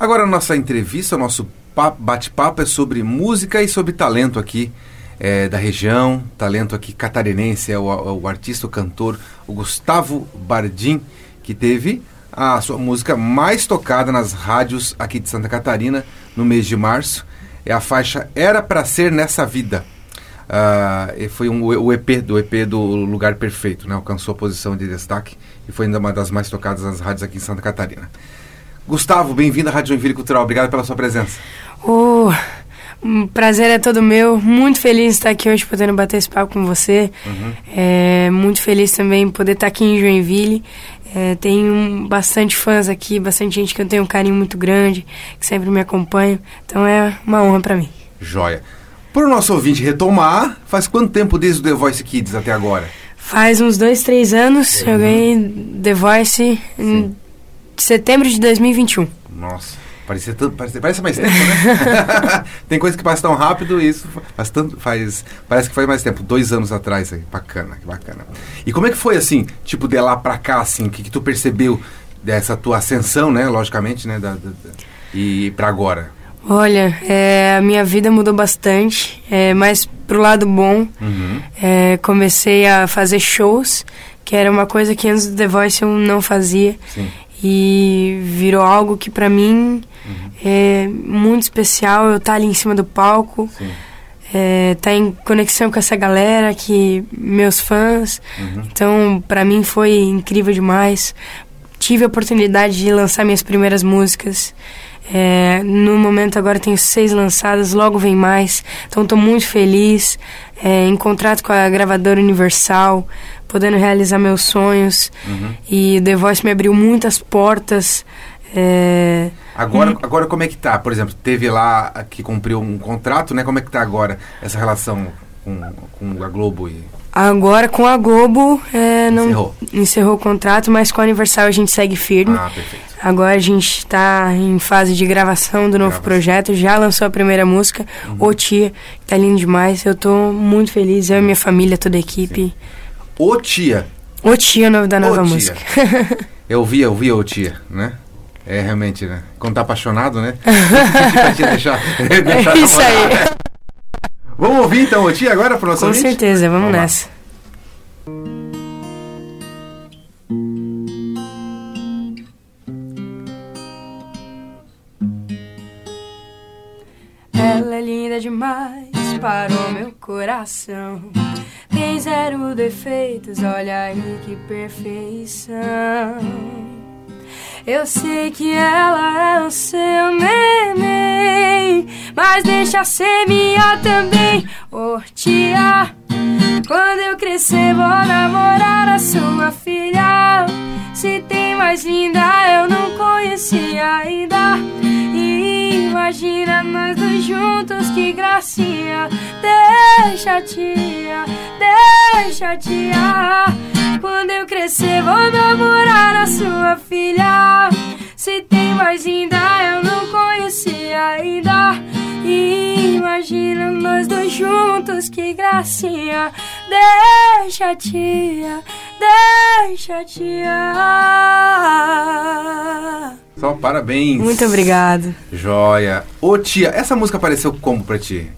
Agora, nossa entrevista, nosso bate-papo é sobre música e sobre talento aqui é, da região, talento aqui catarinense, é o, o artista, o cantor, o Gustavo Bardim, que teve a sua música mais tocada nas rádios aqui de Santa Catarina no mês de março. É a faixa Era para Ser Nessa Vida. Uh, foi um, o EP do EP do Lugar Perfeito, né? Alcançou a posição de destaque e foi ainda uma das mais tocadas nas rádios aqui em Santa Catarina. Gustavo, bem-vindo à Rádio Joinville Cultural. Obrigado pela sua presença. Oh, um prazer é todo meu. Muito feliz de estar aqui hoje podendo bater esse papo com você. Uhum. É, muito feliz também poder estar aqui em Joinville. É, tenho bastante fãs aqui, bastante gente que eu tenho um carinho muito grande, que sempre me acompanha. Então é uma honra para mim. Joia. Por o nosso ouvinte retomar, faz quanto tempo desde o The Voice Kids até agora? Faz uns dois, três anos. Uhum. Eu ganhei The Voice em setembro de 2021. Nossa, parece, tanto, parece, parece mais tempo, né? Tem coisa que passa tão rápido e isso faz tanto, faz, parece que faz mais tempo, dois anos atrás. Aí. Bacana, que bacana. E como é que foi assim, tipo, de lá pra cá, assim, o que, que tu percebeu dessa tua ascensão, né, logicamente, né, da, da, da e para agora? Olha, é, a minha vida mudou bastante, é, mas pro lado bom. Uhum. É, comecei a fazer shows, que era uma coisa que antes do The Voice eu não fazia. Sim. E virou algo que para mim uhum. é muito especial. Eu estar tá ali em cima do palco, é, tá em conexão com essa galera, que meus fãs. Uhum. Então, para mim foi incrível demais. Tive a oportunidade de lançar minhas primeiras músicas. É, no momento agora tenho seis lançadas, logo vem mais. Então estou muito feliz. É, em contrato com a gravadora Universal, podendo realizar meus sonhos. Uhum. E The Voice me abriu muitas portas. É, agora, hum. agora como é que tá? Por exemplo, teve lá que cumpriu um contrato, né? Como é que tá agora essa relação com, com a Globo e Agora com a Globo é, não encerrou. encerrou o contrato, mas com a Universal a gente segue firme. Ah, perfeito. Agora a gente está em fase de gravação do novo gravação. projeto, já lançou a primeira música, uhum. O Tia, que tá lindo demais. Eu estou muito feliz, eu e minha família, toda a equipe. O Tia. O Tia, o nome da nova música. eu vi, eu vi O Tia, né? É realmente, né? Quando tá apaixonado, né? deixar, deixar é isso aí. Vamos ouvir então o Tia agora para nosso Com ouvinte? certeza, vamos, vamos nessa. Ela é linda demais para o meu coração. Tem zero defeitos, olha aí que perfeição. Eu sei que ela é o seu neném, mas deixa ser minha também, oh tia. Quando eu crescer vou namorar a sua filha. Se tem mais linda eu não conhecia ainda. Imagina nós dois juntos, que gracinha. Deixa tia, deixa tia. Quando eu crescer vou namorar a sua filha. Se tem mais ainda eu não conhecia ainda. Imagina nós dois juntos, que gracinha. Deixa tia, deixa tia. Só parabéns. Muito obrigado. Joia. Ô tia, essa música apareceu como pra ti?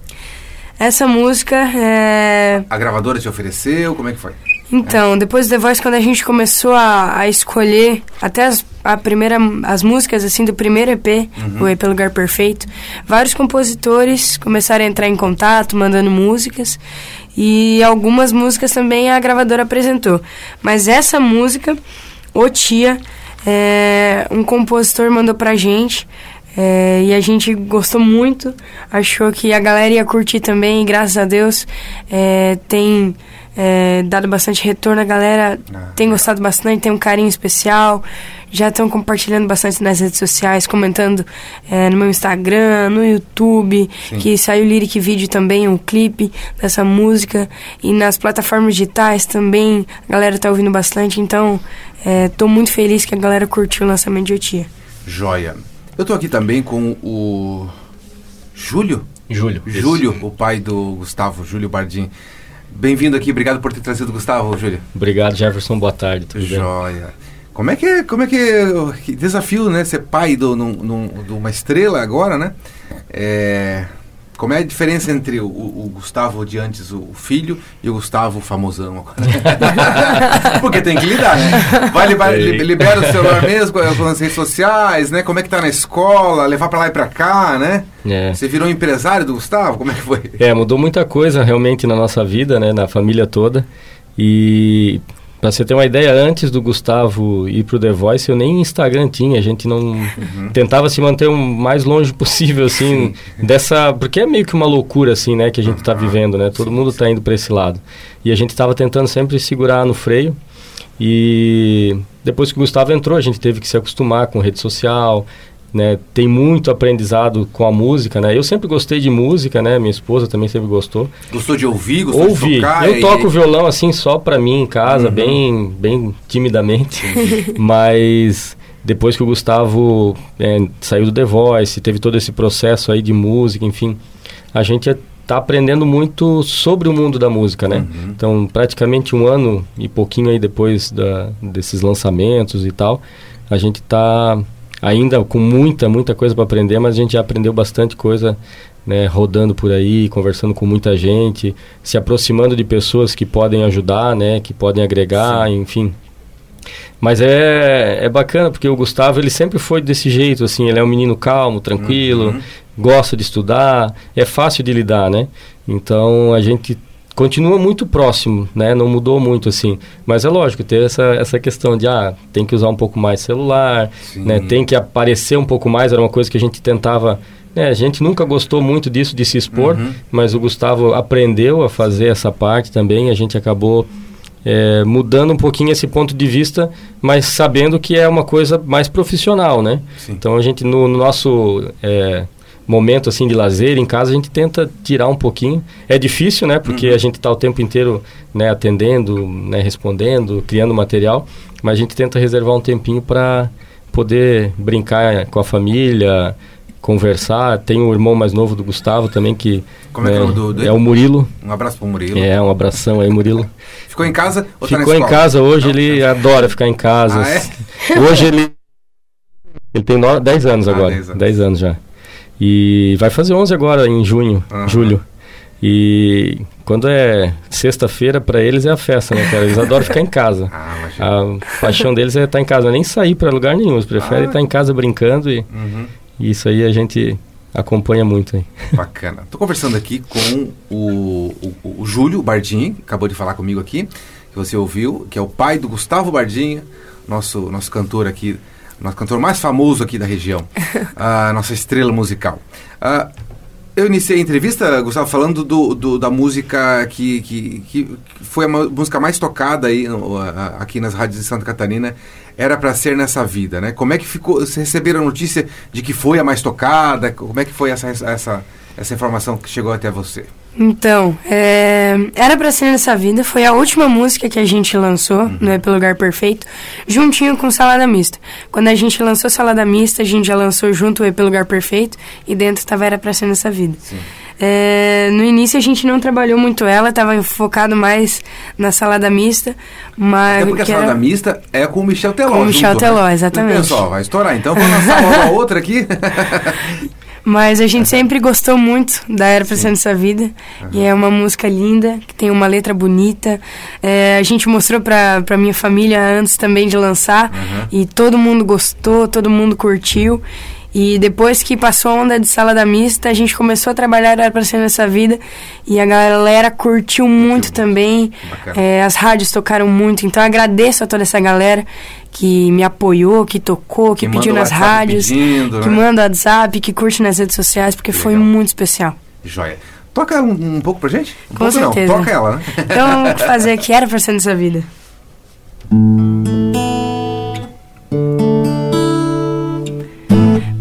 Essa música é. A gravadora te ofereceu? Como é que foi? Então, depois do The Voice, quando a gente começou a, a escolher até as, a primeira, as músicas assim do primeiro EP, uhum. o EP Lugar Perfeito, vários compositores começaram a entrar em contato, mandando músicas. E algumas músicas também a gravadora apresentou. Mas essa música, O Tia, é, um compositor mandou pra gente. É, e a gente gostou muito, achou que a galera ia curtir também, e graças a Deus é, tem é, dado bastante retorno, a galera ah, tem gostado bastante, tem um carinho especial, já estão compartilhando bastante nas redes sociais, comentando é, no meu Instagram, no YouTube, Sim. que saiu o Lyric Video também, um clipe dessa música, e nas plataformas digitais também a galera está ouvindo bastante, então estou é, muito feliz que a galera curtiu o lançamento de Otia. Joia. Eu estou aqui também com o Júlio? Júlio. Júlio, o pai do Gustavo, Júlio Bardim. Bem-vindo aqui, obrigado por ter trazido o Gustavo, Júlio. Obrigado, Jefferson, boa tarde. Tudo Joia. Bem? Como é que é, como é que, é, que desafio, né? Ser pai de uma estrela agora, né? É, como é a diferença entre o, o, Gustavo de antes, o filho, e o Gustavo famosão? Porque tem que lidar, né? Vai, libera o celular mesmo com as redes sociais, né? Como é que tá na escola, levar para lá e para cá, né? É. Você virou empresário do Gustavo? Como é que foi? É, mudou muita coisa realmente na nossa vida, né? Na família toda. E Pra você ter uma ideia, antes do Gustavo ir pro The Voice, eu nem Instagram tinha. A gente não uhum. tentava se manter o mais longe possível, assim, dessa. Porque é meio que uma loucura, assim, né, que a gente está vivendo, né? Todo sim, mundo está indo para esse lado. E a gente estava tentando sempre segurar no freio. E depois que o Gustavo entrou, a gente teve que se acostumar com rede social, né? Tem muito aprendizado com a música, né? Eu sempre gostei de música, né? Minha esposa também sempre gostou. Gostou de ouvir, gostou ouvir. de tocar? Eu e... toco violão assim só para mim em casa, uhum. bem, bem timidamente. Mas depois que o Gustavo é, saiu do The Voice, teve todo esse processo aí de música, enfim, a gente está aprendendo muito sobre o mundo da música, né? Uhum. Então, praticamente um ano e pouquinho aí depois da, desses lançamentos e tal, a gente está ainda com muita, muita coisa para aprender, mas a gente já aprendeu bastante coisa né, rodando por aí, conversando com muita gente, se aproximando de pessoas que podem ajudar, né, que podem agregar, Sim. enfim. Mas é, é bacana, porque o Gustavo, ele sempre foi desse jeito, assim, ele é um menino calmo, tranquilo, uhum. gosta de estudar, é fácil de lidar, né? Então, a gente continua muito próximo, né? Não mudou muito assim. Mas é lógico, ter essa, essa questão de ah, tem que usar um pouco mais celular, Sim. né? Tem que aparecer um pouco mais, era uma coisa que a gente tentava é, a gente nunca gostou muito disso de se expor, uhum. mas o Gustavo aprendeu a fazer essa parte também. A gente acabou é, mudando um pouquinho esse ponto de vista, mas sabendo que é uma coisa mais profissional, né? Sim. Então a gente no, no nosso é, momento assim de lazer em casa a gente tenta tirar um pouquinho. É difícil né porque uhum. a gente está o tempo inteiro né atendendo né respondendo criando material mas a gente tenta reservar um tempinho para poder brincar com a família conversar. Tem o irmão mais novo do Gustavo também que como é, é, do, do... é o Murilo. Um abraço pro Murilo. É um abração aí Murilo. Ficou em casa ou tá ficou tá em casa hoje Não, ele tá. adora ficar em casa. Ah, é? hoje ele ele tem 10 anos ah, agora. 10 anos. 10 anos já e vai fazer 11 agora, em junho, uhum. julho. E quando é sexta-feira, para eles é a festa, né, cara? Eles adoram ficar em casa. Ah, a paixão deles é estar em casa, nem sair para lugar nenhum. Eles preferem ah. estar em casa brincando e, uhum. e, isso aí a gente acompanha muito aí. Bacana. Estou conversando aqui com o, o, o Júlio que acabou de falar comigo aqui, que você ouviu, que é o pai do Gustavo Bardinho, nosso, nosso cantor aqui nosso cantor mais famoso aqui da região, a nossa estrela musical. Uh, eu iniciei a entrevista, Gustavo, falando do, do da música que, que, que, foi a música mais tocada aí, aqui nas rádios de Santa Catarina. Era para ser nessa vida, né? Como é que ficou? Vocês receberam a notícia de que foi a mais tocada? Como é que foi essa, essa, essa informação que chegou até você? Então, é, Era Pra Ser Nessa Vida foi a última música que a gente lançou uhum. no EP Lugar Perfeito, juntinho com Salada Mista. Quando a gente lançou Salada Mista, a gente já lançou junto o EP Lugar Perfeito e dentro estava Era Pra Ser Nessa Vida. É, no início a gente não trabalhou muito ela, estava focado mais na salada mista. Mas é porque a salada era... mista é com o Michel Teló. Com o Michel junto, Teló, né? exatamente. Pessoal, vai estourar, então vamos lançar uma outra aqui. Mas a gente sempre gostou muito da Era Pra Ser Nessa Vida. Uhum. E é uma música linda, que tem uma letra bonita. É, a gente mostrou pra, pra minha família antes também de lançar. Uhum. E todo mundo gostou, todo mundo curtiu. E depois que passou a onda de salada mista, a gente começou a trabalhar Era Pra Ser Nessa Vida. E a galera curtiu muito também. É, as rádios tocaram muito. Então agradeço a toda essa galera que me apoiou, que tocou, que, que pediu nas rádios, pedindo, que né? manda WhatsApp, que curte nas redes sociais, porque foi muito especial. Joia. Toca um, um pouco pra gente? Um Com pouco certeza. Não, toca ela, né? Então fazer que era pra ser nessa vida.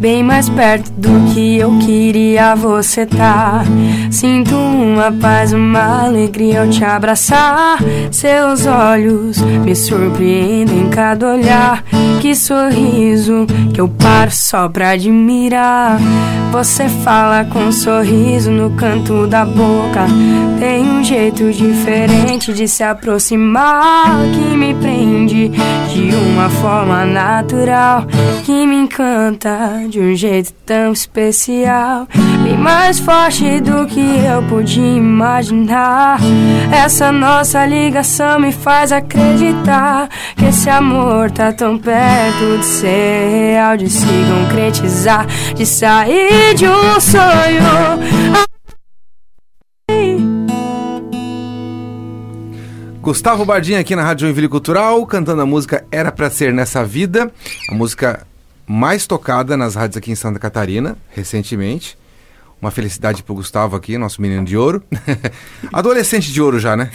Bem mais perto do que eu queria você tá. Sinto uma paz, uma alegria ao te abraçar. Seus olhos me surpreendem cada olhar. Que sorriso que eu paro só pra admirar. Você fala com um sorriso no canto da boca. Tem um jeito diferente de se aproximar que me prende de uma forma natural que me encanta de um jeito tão especial, bem mais forte do que eu podia imaginar. Essa nossa ligação me faz acreditar que esse amor tá tão perto de ser real, de se concretizar, de sair de um sonho. Gustavo Bardinha aqui na Rádio Joinville Cultural, cantando a música Era Pra Ser Nessa Vida, a música mais tocada nas rádios aqui em Santa Catarina, recentemente. Uma felicidade pro Gustavo aqui, nosso menino de ouro. Adolescente de ouro já, né?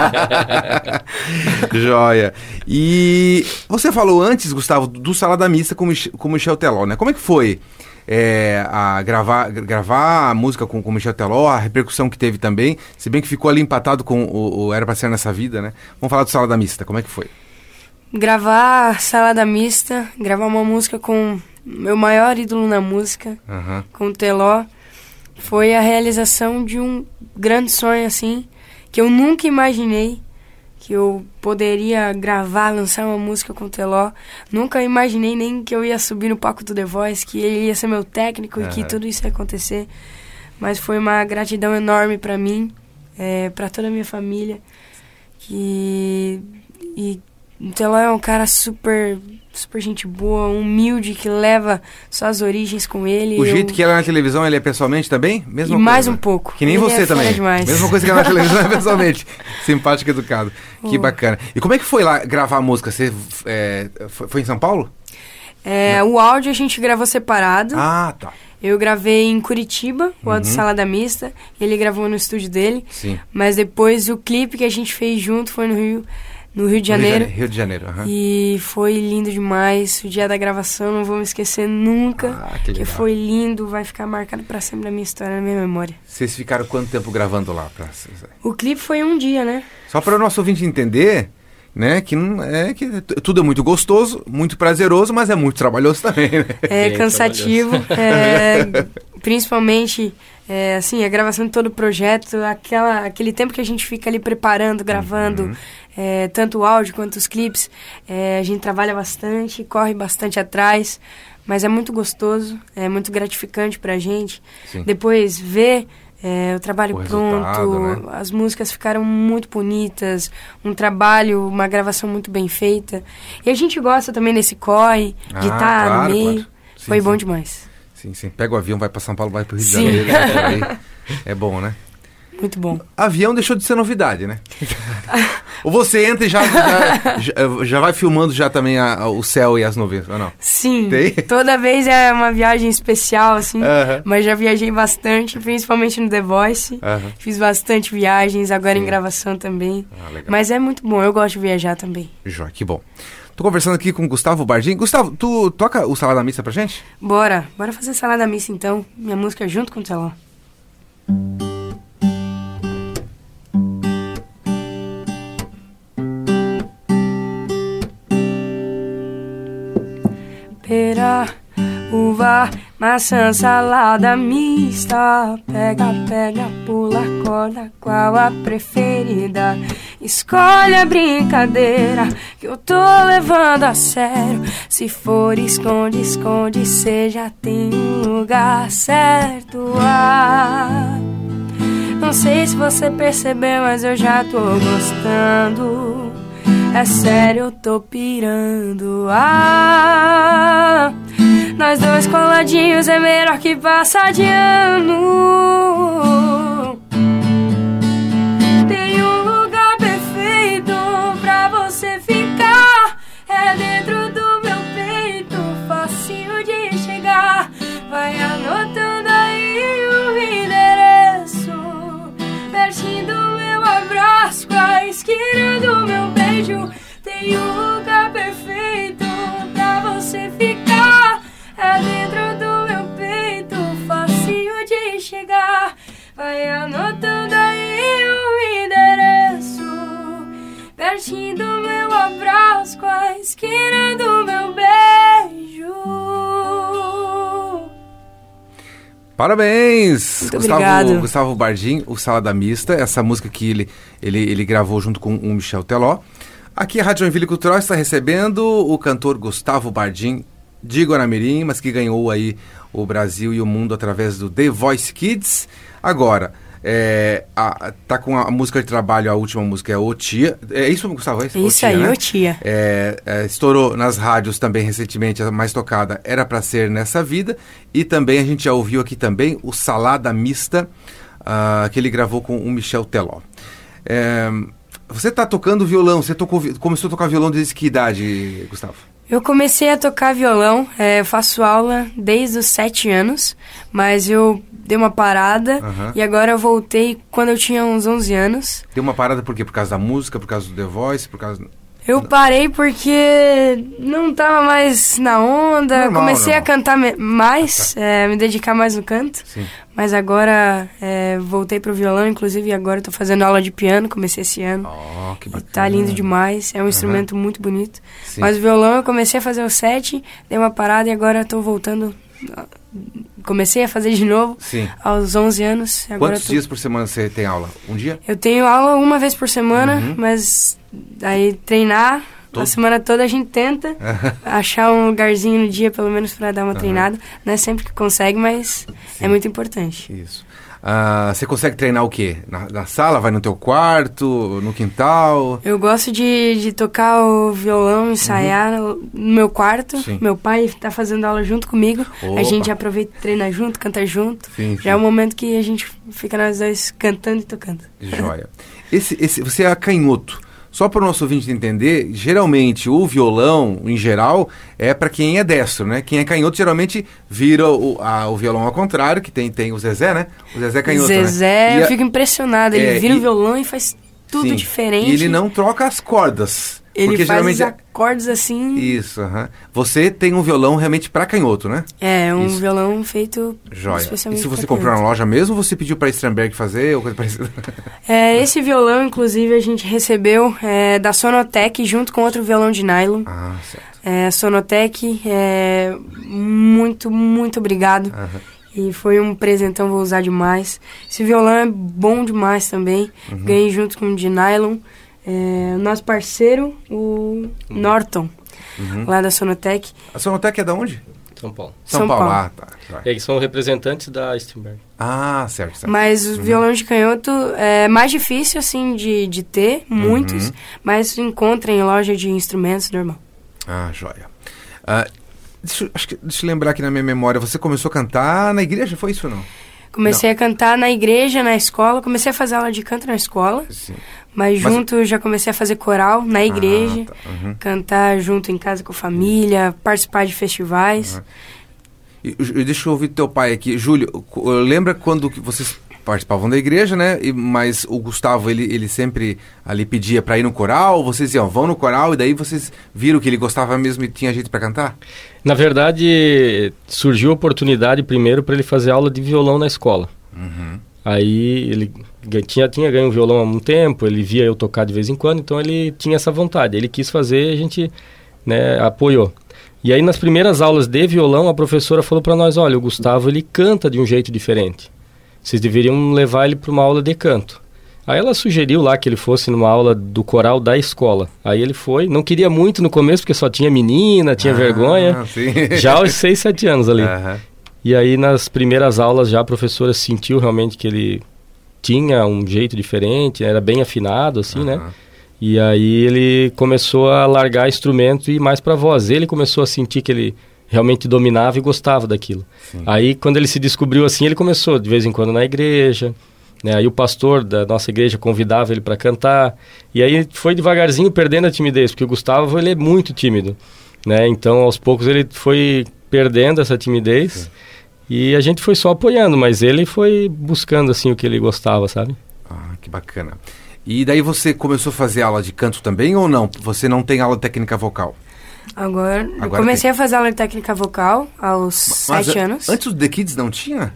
Joia. E você falou antes, Gustavo, do Salada Mista com, com o Michel Teló, né? Como é que foi é, a gravar, gravar a música com o Michel Teló, a repercussão que teve também, se bem que ficou ali empatado com o, o Era Pra Ser Nessa Vida, né? Vamos falar do Salada Mista, como é que foi? Gravar Salada Mista, gravar uma música com meu maior ídolo na música, Aham. com o Teló, foi a realização de um grande sonho, assim, que eu nunca imaginei que eu poderia gravar, lançar uma música com o Teló. Nunca imaginei nem que eu ia subir no palco do The Voice, que ele ia ser meu técnico e que tudo isso ia acontecer. Mas foi uma gratidão enorme pra mim, é, para toda a minha família, que e o Teló é um cara super super gente boa, humilde, que leva suas origens com ele. O Eu- jeito que ela é na televisão, ele é pessoalmente também? Mesma E mais coisa. um pouco. Que nem Ele você é também. demais. Mesma coisa que ela na televisão é pessoalmente. Simpático e educado. Que Oh. bacana. E como é que foi lá gravar a música? Você é, foi, em São Paulo? É, o áudio a gente gravou separado. Ah, tá. Eu gravei em Curitiba, o áudio Uhum. Salada Mista. Ele gravou no estúdio dele. Sim. Mas depois o clipe que a gente fez junto foi no Rio, no Rio de Janeiro. Rio de Janeiro. aham. E foi lindo demais. O dia da gravação não vou me esquecer nunca. Ah, que que foi lindo, vai ficar marcado pra sempre na minha história, na minha memória. Vocês ficaram quanto tempo gravando lá? Pra... O clipe foi um dia, né? Só para o nosso ouvinte entender, né? Que, não, é, que tudo é muito gostoso, muito prazeroso, mas é muito trabalhoso também, né? É Bem cansativo, é, principalmente é, assim a gravação de todo o projeto, aquela, aquele tempo que a gente fica ali preparando, gravando, Uhum. é, tanto o áudio quanto os clipes, é, a gente trabalha bastante, corre bastante atrás, mas é muito gostoso, é muito gratificante pra gente. Sim. Depois ver é, o trabalho O pronto, né? as músicas ficaram muito bonitas, um trabalho, uma gravação muito bem feita. E a gente gosta também desse corre, de Ah, estar claro, no meio. claro. Sim, Foi bom sim. demais. Sim, sim. Pega o avião, vai para São Paulo, vai para o Rio de. Janeiro. É bom, né? Muito bom. Avião deixou de ser novidade, né? ou você entra e já, já, já- vai filmando já também a- a- o céu e as nuvens, ou não? Sim. Tem? Toda vez é uma viagem especial, assim. Aham. Mas já viajei bastante, principalmente no The Voice. Aham. Fiz bastante viagens, agora Sim. em gravação também. Ah. Mas é muito bom, eu gosto de viajar também. Joia, que bom. Tô conversando aqui com o Gustavo Bardim. Gustavo, tu toca o Salada Missa pra gente? Bora, bora fazer salada missa então. Minha música junto com o telão. Uva, maçã, salada mista. Pega, pega, pula, corda, qual a preferida? Escolhe a brincadeira que eu tô levando a sério. Se for esconde, esconde, já tem um lugar certo. Ah, não sei se você percebeu, mas eu já tô gostando. É sério, eu tô pirando. Ah, nós dois coladinhos é melhor que passar de ano. Tem um lugar perfeito pra você ficar. É dentro do meu peito, facinho de chegar. Vai anotando aí o endereço. Pertinho do meu abraço, a esquina do meu beijo. Tem um lugar perfeito pra você ficar. É dentro do meu peito, fácil de chegar. Vai anotando aí o endereço. Pertinho do meu abraço, com a esquina Parabéns! Muito Gustavo, obrigado. Gustavo Bardim, o Salada Mista, essa música que ele, ele, ele gravou junto com o Michel Teló. Aqui a Rádio Joinville Cultural está recebendo o cantor Gustavo Bardim, de Guaramirim, mas que ganhou aí o Brasil e o mundo através do The Voice Kids. Agora, é, a- tá com a música de trabalho, a última música é O Tia. É isso, Gustavo? É É isso aí, né? ô tia. É, é, estourou nas rádios também recentemente, a mais tocada era pra ser nessa vida. E também a gente já ouviu aqui também o Salada Mista, ah, que ele gravou com o Michel Teló. É, você tá tocando violão, você tocou, começou a tocar violão desde que idade, Gustavo? Eu comecei a tocar violão, é, eu faço aula desde os sete anos, mas eu dei uma parada Aham. e agora eu voltei quando eu tinha uns 11 anos. Deu uma parada por quê? Por causa da música, por causa do The Voice, por causa... Eu parei porque não tava mais na onda, Normal, comecei a normal. cantar me- mais, é, me dedicar mais no canto, Sim. mas agora é, voltei pro violão, inclusive agora tô fazendo aula de piano, comecei esse ano. Oh, que E bacana. tá lindo demais, é um instrumento muito bonito. Sim. Mas o violão eu comecei a fazer o set, dei uma parada e agora tô voltando. Comecei a fazer de novo Sim. É. aos 11 anos. Agora Quantos tô- dias por semana você tem aula? Um dia? Eu tenho aula uma vez por semana, Uhum. mas aí treinar Todo- a semana toda a gente tenta achar um lugarzinho no dia pelo menos pra dar uma treinada. Não é sempre que consegue, mas Sim. é muito importante. Isso. Ah, você consegue treinar o quê? Na, na sala? Vai no teu quarto? No quintal? Eu gosto de, de tocar o violão, ensaiar no no meu quarto. Uhum. Sim. Meu pai tá fazendo aula junto comigo. Opa. A gente aproveita e treina junto, canta junto. Sim, Já é o momento que a gente fica nós dois cantando e tocando. Joia. Esse, esse, você é canhoto. Só para o nosso ouvinte entender, geralmente o violão, em geral, é para quem é destro, né? Quem é canhoto geralmente vira o, a- o violão ao contrário, que tem, tem o Zezé, né? O Zezé é canhoto, Zezé, né? Eu a- fico impressionado. Ele É, vira e- o violão e faz tudo sim. diferente. E ele não troca as cordas. Ele porque faz os acordes assim. Isso. Você tem um violão realmente para canhoto, né? É, um Isso. violão feito Joia. E especialmente se você comprou na loja mesmo, ou você pediu para Sternberg fazer ou coisa parecida? É, esse violão, inclusive, a gente recebeu é, da Sonotec junto com outro violão de nylon. ah, certo. É, Sonotec, é, muito, muito obrigado. E foi um presentão, vou usar demais. Esse violão é bom demais também. Uhum. Ganhei junto com o de nylon. É, nosso parceiro, o Norton, Uhum. lá da Sonotec. A Sonotec é da onde? São Paulo. São, São Paulo. Paulo. Ah, tá. Joia. E aí são representantes da Sternberg. Ah, certo, certo. Mas o violão de canhoto é mais difícil, assim, de, de ter, muitos. Uhum. Mas se encontra em loja de instrumentos normal. Ah, joia. Ah, deixa, eu- acho que, deixa eu lembrar aqui na minha memória. Você começou a cantar na igreja, foi isso ou não? Comecei a cantar na igreja, na escola. Comecei a fazer aula de canto na escola. Sim. Mas Mas- junto já comecei a fazer coral na igreja. Ah, tá. Uhum. Cantar junto em casa com a família. Participar de festivais. E, e deixa eu ouvir teu pai aqui. Júlio, lembra quando vocês participavam da igreja, né? E, mas o Gustavo, ele, ele sempre ali pedia pra ir no coral, vocês iam, vão no coral, e daí vocês viram que ele gostava mesmo e tinha jeito pra cantar? Na verdade, surgiu a oportunidade primeiro para ele fazer aula de violão na escola. Uhum. Aí ele tinha, tinha ganho violão há um tempo, ele via eu tocar de vez em quando, então ele tinha essa vontade. Ele quis fazer e a gente né, apoiou. E aí nas primeiras aulas de violão, a professora falou para nós, olha, o Gustavo ele canta de um jeito diferente. Vocês deveriam levar ele para uma aula de canto. Aí ela sugeriu lá que ele fosse numa aula do coral da escola. Aí ele foi, não queria muito no começo porque só tinha menina, tinha Ah, vergonha. sim. Já aos 6, 7 anos ali. Aham. E aí nas primeiras aulas já a professora sentiu realmente que ele tinha um jeito diferente, era bem afinado assim, né? Aham. E aí ele começou a largar instrumento e ir mais para voz. Ele começou a sentir que ele realmente dominava e gostava daquilo. Sim. Aí quando ele se descobriu assim, ele começou de vez em quando na igreja, né? Aí o pastor da nossa igreja convidava ele para cantar. E aí foi devagarzinho perdendo a timidez, porque o Gustavo ele é muito tímido, né? Então aos poucos ele foi perdendo essa timidez. E a gente foi só apoiando, mas ele foi buscando assim o que ele gostava, sabe? Ah, que bacana. E daí você começou a fazer aula de canto também ou não? Você não tem aula técnica vocal? Agora, eu Agora comecei a fazer aula de técnica vocal aos Mas sete a- anos. Antes do The Kids não tinha?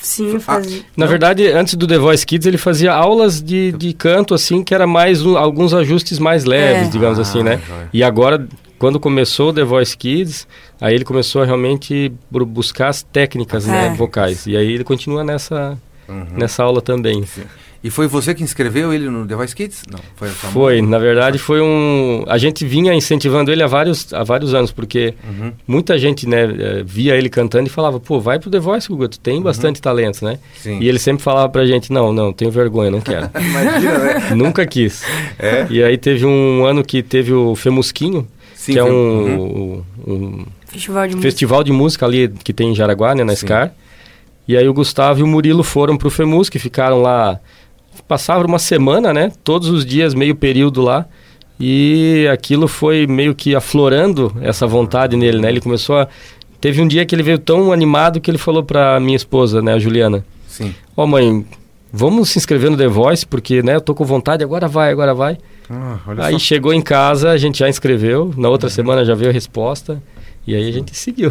Sim, eu fazia. Na verdade, antes do The Voice Kids, ele fazia aulas de, de canto, assim, que era mais um- alguns ajustes mais leves, É. digamos Ah, assim, né? joia. E agora, quando começou o The Voice Kids, aí ele começou a realmente bu- buscar as técnicas né, É. vocais. E aí ele continua nessa, Uhum. nessa aula também. E foi você que inscreveu ele no The Voice Kids? Não, foi Foi, mãe? na verdade foi um... A gente vinha incentivando ele há vários, há vários anos, porque Uhum. muita gente, né, eh, via ele cantando e falava, pô, vai pro The Voice, Guga, tu tem bastante talento, né? Uhum. Sim. E ele sempre falava pra gente, não, não, tenho vergonha, não quero. Imagina, né? Nunca quis. É? E aí teve um ano que teve o Femusquinho, Sim, que é um, Uhum. um Festival de música. festival de música ali que tem em Jaraguá, né, na Sim. SCAR. E aí o Gustavo e o Murilo foram pro Femus, que ficaram lá, passavam uma semana, né, todos os dias, meio período lá. E aquilo foi meio que aflorando essa vontade nele, né? Ele começou a... Teve um dia que ele veio tão animado que ele falou pra minha esposa, né, a Juliana, Sim. ó mãe, vamos se inscrever no The Voice, porque, né, eu tô com vontade, agora vai, agora vai. Ah, Aí só. chegou em casa, a gente já inscreveu, na outra semana já veio a resposta, e aí a gente seguiu.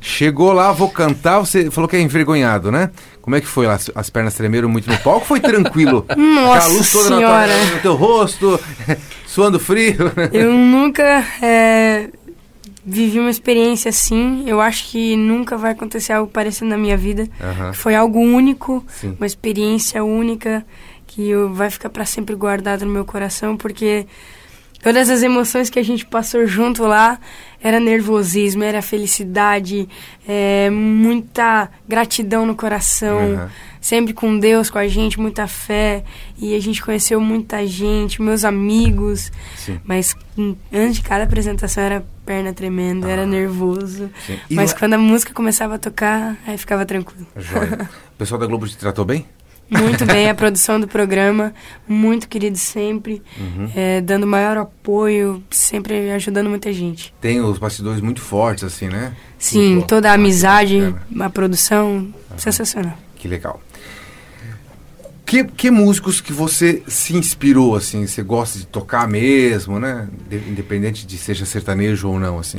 Chegou lá, vou cantar, você falou que é envergonhado, né? Como é que foi lá? As- As pernas tremeram muito no palco? Foi tranquilo? Nossa luz toda na Senhora. tua- no teu rosto, suando frio. Eu nunca é, vivi uma experiência assim. Eu acho que nunca vai acontecer algo parecido na minha vida. Foi algo único, Sim. uma experiência única que vai ficar para sempre guardado no meu coração, porque todas as emoções que a gente passou junto lá era nervosismo, era felicidade, é, muita gratidão no coração, Aham. sempre com Deus, com a gente, muita fé e a gente conheceu muita gente, meus amigos, Sim. mas hum, antes de cada apresentação era perna tremendo, era nervoso. Ah. Sim. E Mas lá- quando a música começava a tocar, aí ficava tranquilo. O pessoal da Globo te tratou bem? Muito bem, a produção do programa, muito querido sempre, Uhum. é, dando maior apoio, sempre ajudando muita gente. Tem os bastidores muito fortes, assim, né? Sim, Muito toda a bom. amizade, Bacana. a produção, sensacional. Que legal. Que, que músicos que você se inspirou, assim? Você gosta de tocar mesmo, né? De- independente de seja sertanejo ou não, assim.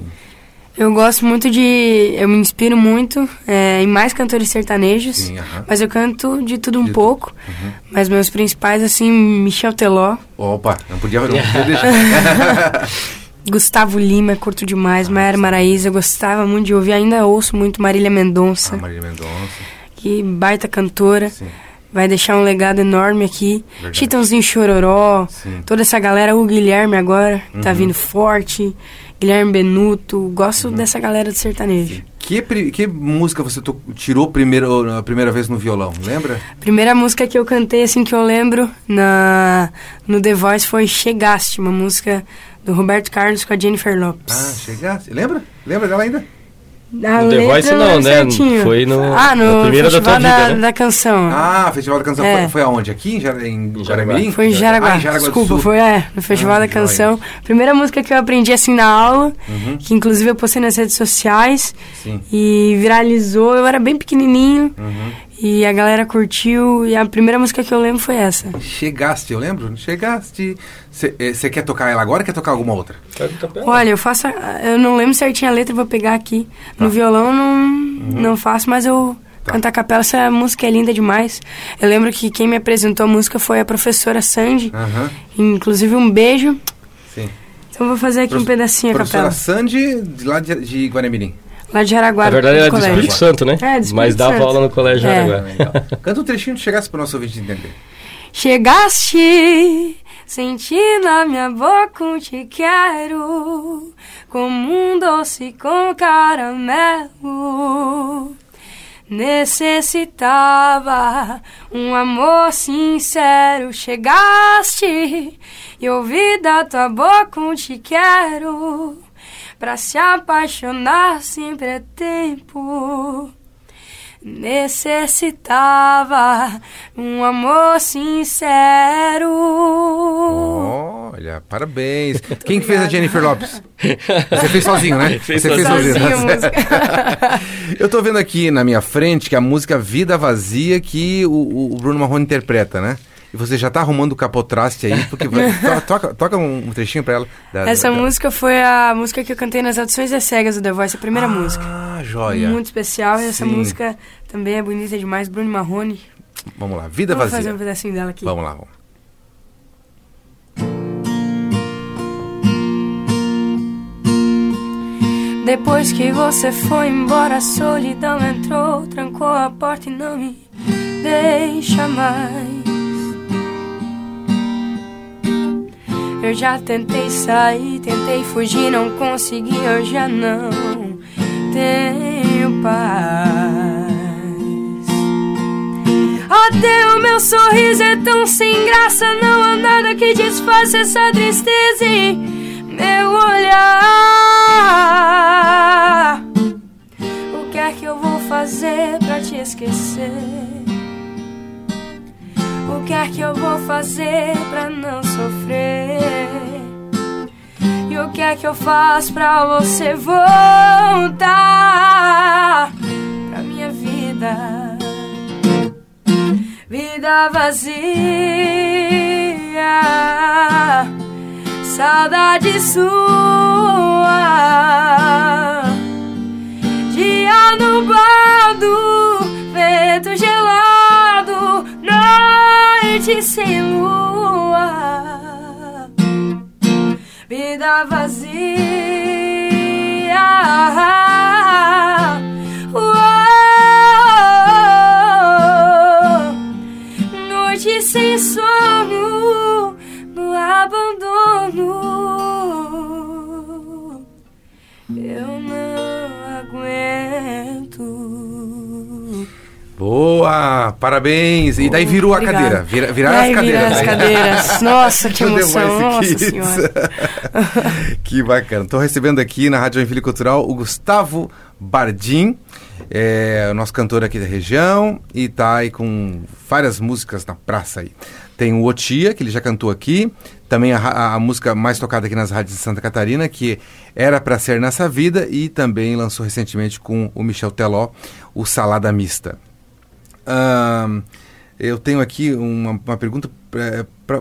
Eu gosto muito de. Eu me inspiro muito é, em mais cantores sertanejos. Sim. Mas eu canto de tudo um De pouco. Uhum. Mas meus principais, assim, Michel Teló, Opa, não podia, não podia deixar. Gustavo Lima, curto demais, Mayara Maraíza, eu gostava muito de ouvir, ainda ouço muito Marília Mendonça, a Marília Mendonça. que baita cantora, Sim, vai deixar um legado enorme aqui. Verdade. Chitãozinho Chororó, sim. toda essa galera, o Guilherme agora, tá Uhum. vindo forte, Guilherme Benuto, gosto dessa galera do sertanejo. Que, que música você tirou primeiro, a primeira vez no violão, lembra? Primeira música que eu cantei, assim, que eu lembro na, no The Voice foi Chegaste, uma música do Roberto Carlos com a Jennifer Ah, Lopes. chegasse. Lembra? Lembra dela ainda? A No The Voice não, né? certinho. Foi no- ah, na no primeira da festival da, vida, né? da canção. Ah, Festival da Canção É. foi, foi aonde? Aqui em, Jara, em Guaramirim? Foi em Jaraguá. Ah, em Jaraguá Desculpa, foi é, no Festival Ah, da joia. Canção. Primeira música que eu aprendi assim na aula, Uhum, que inclusive eu postei nas redes sociais sim. e viralizou. Eu era bem pequenininho Uhum. E a galera curtiu e a primeira música que eu lembro foi essa. Chegaste, eu lembro? Chegaste. Você quer tocar ela agora ou quer tocar alguma outra? Olha, eu faço. a- Eu não lembro certinho a letra, vou pegar aqui. Tá. No violão não, não faço, mas eu Tá. canto a capela. Essa música é linda demais. Eu lembro que quem me apresentou a música foi a professora Sandy. Aham, Inclusive um beijo. sim. Então eu vou fazer aqui um Profe- pedacinho a Professora capela. Sandy, de lá de, de Guaramirim. Lá de Jaraguá. Na verdade do era do colégio. Espírito Santo, né? É, do Espírito Mas dava Santo. aula no colégio É. Jaraguá. Legal. Canta um trechinho, chegasse para o nosso ouvinte entender. Chegaste, senti na minha boca um te quero, como um doce com caramelo. Necessitava um amor sincero. Chegaste e ouvi da tua boca um te quero. Pra se apaixonar sempre é tempo. Necessitava um amor sincero. Olha, parabéns. Quem que fez a Jennifer Lopes? Você fez sozinho, né? Fez Você fez sozinho. sozinho. Sozinho. Eu tô vendo aqui na minha frente que a música Vida Vazia que o, o Bruno Marrone interpreta, né? E você já tá arrumando o capotraste aí, porque vai, to, toca, toca um, trechinho pra ela. Da, Essa da, música foi a música que eu cantei nas audições das cegas do The Voice, a primeira ah, música. Ah, joia. Muito especial. E essa música também é bonita demais. Bruno Marrone. Vamos lá, Vida Vamos Vazia. Vamos fazer um pedacinho dela aqui. Vamos lá, vamos. Depois que você foi embora, a solidão entrou, trancou a porta e não me deixa mais. Eu já tentei sair, tentei fugir, não consegui, eu já não tenho paz. Até o meu sorriso é tão sem graça, não há nada que disfarce essa tristeza em meu olhar. O que é que eu vou fazer pra te esquecer? O que é que eu vou fazer pra não sofrer? E o que é que eu faço pra você voltar pra minha vida? Vida vazia, saudade sua, dia nublado, noite sem lua, vida vazia. Boa! Parabéns! E daí virou Obrigada. a cadeira. Vira, virar as cadeiras. Virar as cadeiras. Nossa, que emoção. Nossa senhora. que bacana. Estou recebendo aqui na Rádio Joinville Cultural o Gustavo Bardim, é, nosso cantor aqui da região, e tá aí com várias músicas na praça aí. Tem o Otia, que ele já cantou aqui, também a, ra- a música mais tocada aqui nas rádios de Santa Catarina, que era para ser nessa vida, e também lançou recentemente com o Michel Teló, o Salada Mista. Eu tenho aqui uma, uma pergunta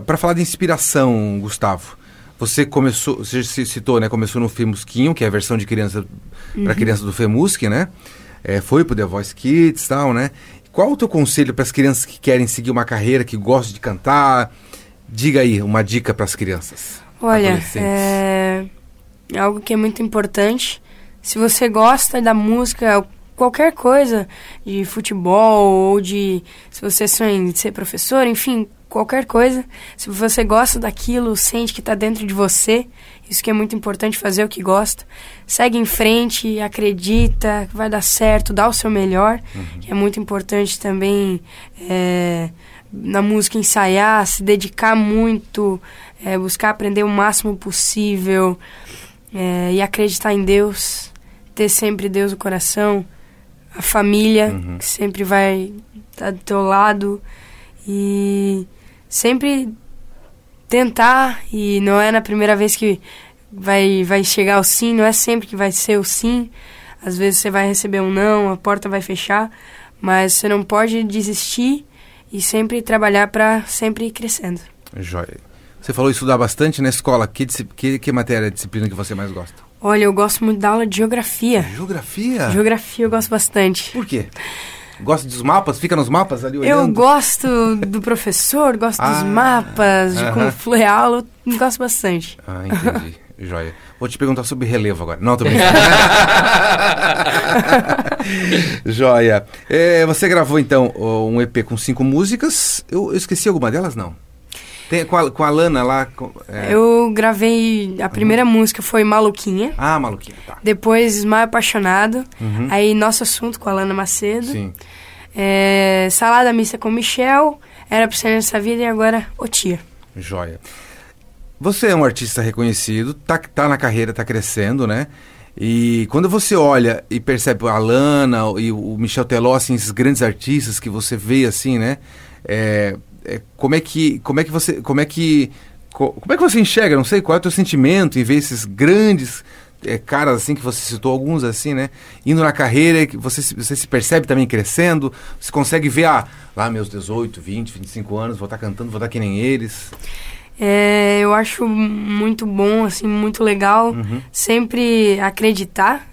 para falar de inspiração, Gustavo. Você começou, você citou, né? Começou no Femusquinho, que é a versão de criança para criança do Femusque, né? É, foi pro The Voice Kids e tal, né? Qual o teu conselho para as crianças que querem seguir uma carreira, que gostam de cantar? Diga aí uma dica para as crianças. Olha, adolescentes. é algo que é muito importante. Se você gosta da música, qualquer coisa, de futebol ou de. Se você sonha em ser professor, enfim, qualquer coisa. Se você gosta daquilo, sente que está dentro de você, isso que é muito importante, fazer o que gosta. Segue em frente, acredita que vai dar certo, dá o seu melhor, que é muito importante também. é, na música ensaiar, se dedicar muito, é, buscar aprender o máximo possível é, e acreditar em Deus, ter sempre Deus no coração, a família Uhum. que sempre vai estar do teu lado e sempre tentar e não é na primeira vez que vai vai chegar o sim, não é sempre que vai ser o sim. Às vezes você vai receber um não, a porta vai fechar, mas você não pode desistir e sempre trabalhar para sempre ir crescendo. Joia. Você falou estudar bastante na escola. Que, que, que matéria, disciplina que você mais gosta? Olha, eu gosto muito da aula de geografia. Geografia? Geografia eu gosto bastante. Por quê? Gosta dos mapas? Fica nos mapas ali olhando? Eu gosto do professor, gosto Ah, dos mapas, de como aham. flui a aula, eu gosto bastante. Ah, entendi. Joia. Vou te perguntar sobre relevo agora. Não, tô brincando. Joia. É, você gravou, então, um EP com cinco músicas. Eu, eu esqueci alguma delas, não? Tem, com, a, com a Lana lá... com- é. Eu gravei, a primeira música foi Maluquinha, Ah, maluquinha, tá. depois Esmaio Apaixonado, Uhum. aí Nosso Assunto com a Lana Macedo, Sim. é, Salada Mista com Michel, Era Pra Ser Nessa Vida e agora O Tia. Joia. Você é um artista reconhecido, tá, tá na carreira, tá crescendo, né? E quando você olha e percebe a Lana e o Michel Teló, assim, esses grandes artistas que você vê assim, né? É, é, como é que como é que você como é que co- como é que você enxerga? Não sei qual é o teu sentimento em ver esses grandes é, caras assim que você citou alguns assim, né? Indo na carreira, que você, se- você se percebe também crescendo, você consegue ver, ah, lá meus 18, 20, 25 anos, vou estar cantando, vou estar que nem eles. É, eu acho muito bom, assim, muito legal Uhum. sempre acreditar.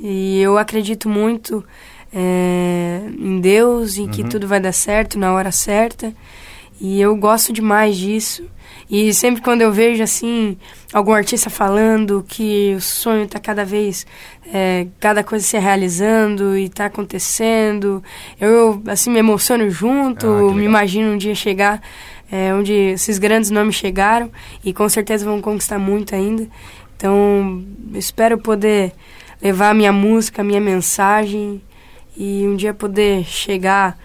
E eu acredito muito é, em Deus, em que Uhum. tudo vai dar certo na hora certa. E eu gosto demais disso. E sempre quando eu vejo, assim, algum artista falando que o sonho tá cada vez, é, cada coisa se realizando e tá acontecendo, eu, assim, me emociono junto, Ah, me imagino um dia chegar é, onde esses grandes nomes chegaram e com certeza vão conquistar muito ainda. Então, espero poder levar a minha música, a minha mensagem e um dia poder chegar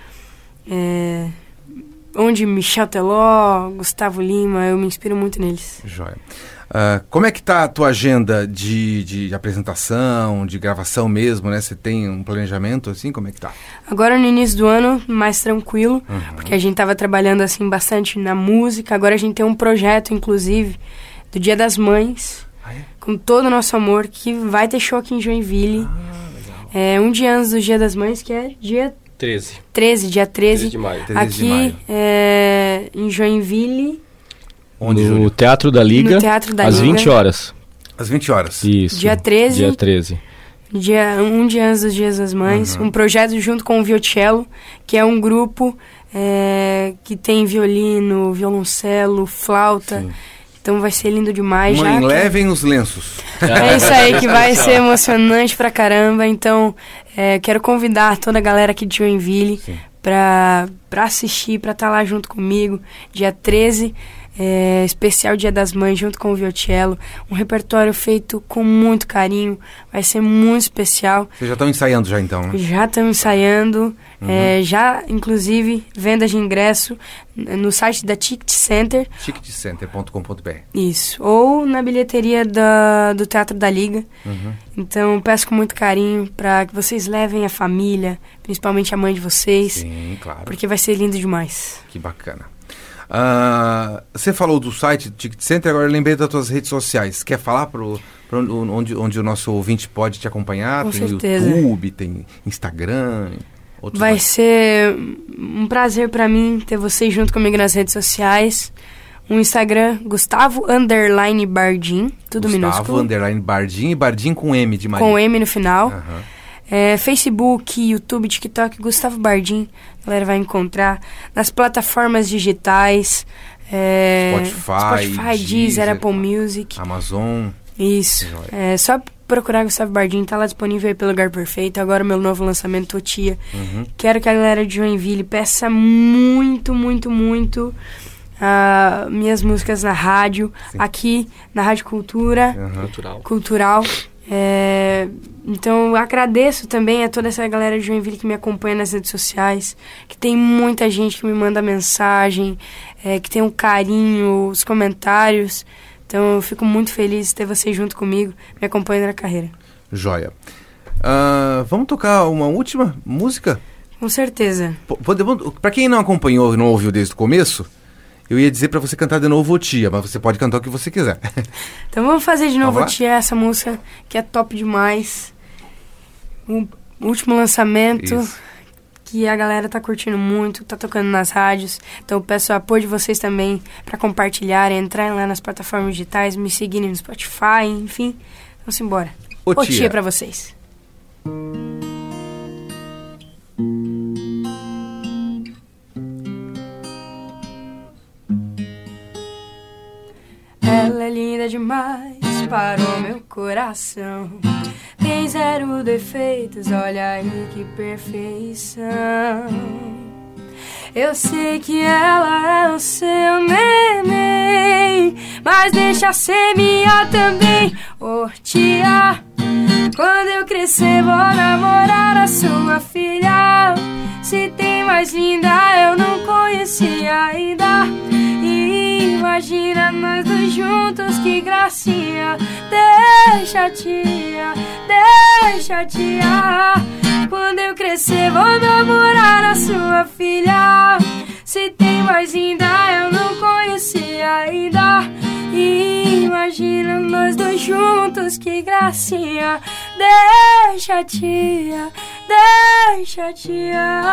é, onde Michel Teló, Gustavo Lima, eu me inspiro muito neles. Joia. Ah, como é que tá a tua agenda de, de apresentação, de gravação mesmo, né? Você tem um planejamento assim? Como é que tá? Agora no início do ano, mais tranquilo, Uhum. porque a gente tava trabalhando assim bastante na música. Agora a gente tem um projeto, inclusive, do Dia das Mães, Ah, é? com todo o nosso amor, que vai ter show aqui em Joinville. Ah. É um dia antes do Dia das Mães, que é dia 13. 13, dia 13. 13 de maio. 13 de maio. aqui é, em Joinville, Onde, no Júlio? Teatro da Liga, no Teatro da às Liga. 20 horas. Às 20 horas. Isso. Dia 13. Dia 13. dia, um dia antes dos Dias das Mães. Uhum. Um projeto junto com o Viocello, que é um grupo é, que tem violino, violoncelo, flauta. Sim. Então vai ser lindo demais. já Mãe, que- levem os lenços. É isso aí que vai ser emocionante pra caramba. Então, é, quero convidar toda a galera aqui de Joinville Sim. pra, pra assistir, pra estar lá junto comigo. Dia 13, é, especial Dia das Mães, junto com o Viocello. Um repertório feito com muito carinho. Vai ser muito especial. Vocês já estão ensaiando já então, né? Já estamos ensaiando. é, já, inclusive, venda de ingresso no site da Ticket Center. ticketcenter.com.br Isso. Ou na bilheteria da, do Teatro da Liga. Uhum. Então, peço com muito carinho para que vocês levem a família, principalmente a mãe de vocês, Sim, claro. porque vai ser lindo demais. Que bacana. Ah, você falou do site Ticket Center, agora eu lembrei das tuas redes sociais. Quer falar pro onde, onde o nosso ouvinte pode te acompanhar? Com tem certeza. YouTube, tem Instagram, Vai mais. ser um prazer para mim ter vocês junto comigo nas redes sociais. Um Instagram, Gustavo Underline Bardim, tudo Gustavo, minúsculo. underline Bardim e Bardim com M de Maria. Com M no final. Aham. É, Facebook, YouTube, TikTok, Gustavo Bardim, a galera vai encontrar. Nas plataformas digitais, é, Spotify, Spotify, Deezer, Deezer, Apple Music. Amazon. Isso. É só procurar Gustavo Bardim, tá lá disponível aí pelo Lugar Perfeito. Agora meu novo lançamento, Totia. Uhum. Quero que a galera de Joinville peça muito, muito, muito ah, minhas músicas na rádio, Sim. aqui na Rádio Cultura Aham. Cultural. cultural. É, então eu agradeço também a toda essa galera de Joinville que me acompanha nas redes sociais, que tem muita gente que me manda mensagem, é, que tem um carinho, os comentários. Então eu fico muito feliz de ter vocês junto comigo, me acompanhando na carreira. Joia. Ah, vamos tocar uma última música? Com certeza. P- Podemos, pra quem não acompanhou e não ouviu desde o começo, eu ia dizer pra você cantar de novo o Tia, mas você pode cantar o que você quiser. Então vamos fazer de novo lá? Tia, essa música que é top demais. O último lançamento. Isso. que a galera tá curtindo muito, tá tocando nas rádios. Então eu peço o apoio de vocês também para compartilharem, entrarem lá nas plataformas digitais, me seguirem no Spotify, enfim. Vamos embora. Ô, Ô tia. tia pra vocês. Linda demais para o meu coração. Tem zero defeitos, olha aí que perfeição. Eu sei que ela é o seu neném, mas deixa ser minha também, oh tia. Quando eu crescer vou namorar a sua filha. Se tem mais linda eu não conhecia ainda. Imagina nós dois juntos, que gracinha. Deixa tia, deixa tia. Quando eu crescer vou namorar a sua filha. Se tem mais linda eu não conhecia ainda. Imagina nós dois juntos, que gracinha. Deixa tia, deixa tia.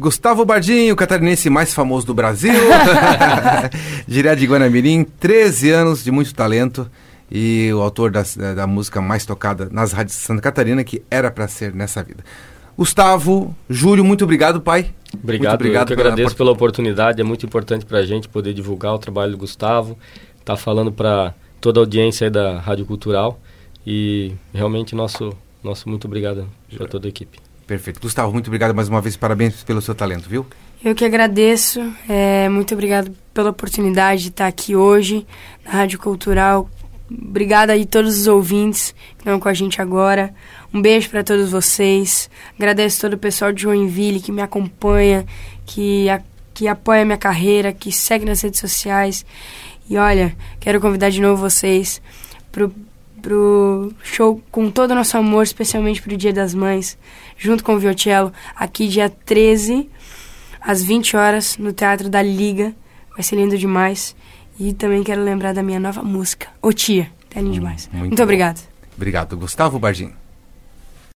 Gustavo Bardinho, catarinense mais famoso do Brasil. Direto de Guanamirim, 13 anos de muito talento e o autor das, da, música mais tocada nas rádios de Santa Catarina, que era para ser nessa vida. Gustavo, Júlio, muito obrigado, pai. Obrigado, muito obrigado eu que agradeço pela oportunidade. É muito importante para a gente poder divulgar o trabalho do Gustavo, tá falando para toda a audiência da Rádio Cultural e realmente nosso nosso muito obrigado para toda a equipe. Perfeito. Gustavo, muito obrigado mais uma vez. Parabéns pelo seu talento, viu? Eu que agradeço. É, muito obrigado pela oportunidade de estar aqui hoje na Rádio Cultural. Obrigada aí todos os ouvintes que estão com a gente agora. Um beijo para todos vocês. Agradeço todo o pessoal de Joinville que me acompanha, que, a, que apoia minha carreira, que segue nas redes sociais. E olha, quero convidar de novo vocês pro pro show com todo o nosso amor, especialmente pro Dia das Mães, junto com o Viocello, aqui dia 13, às 20 horas, no Teatro da Liga. Vai ser lindo demais. E também quero lembrar da minha nova música, Ô Tia. Tá lindo hum, demais. Muito, muito obrigado. Obrigado, Gustavo Bardim.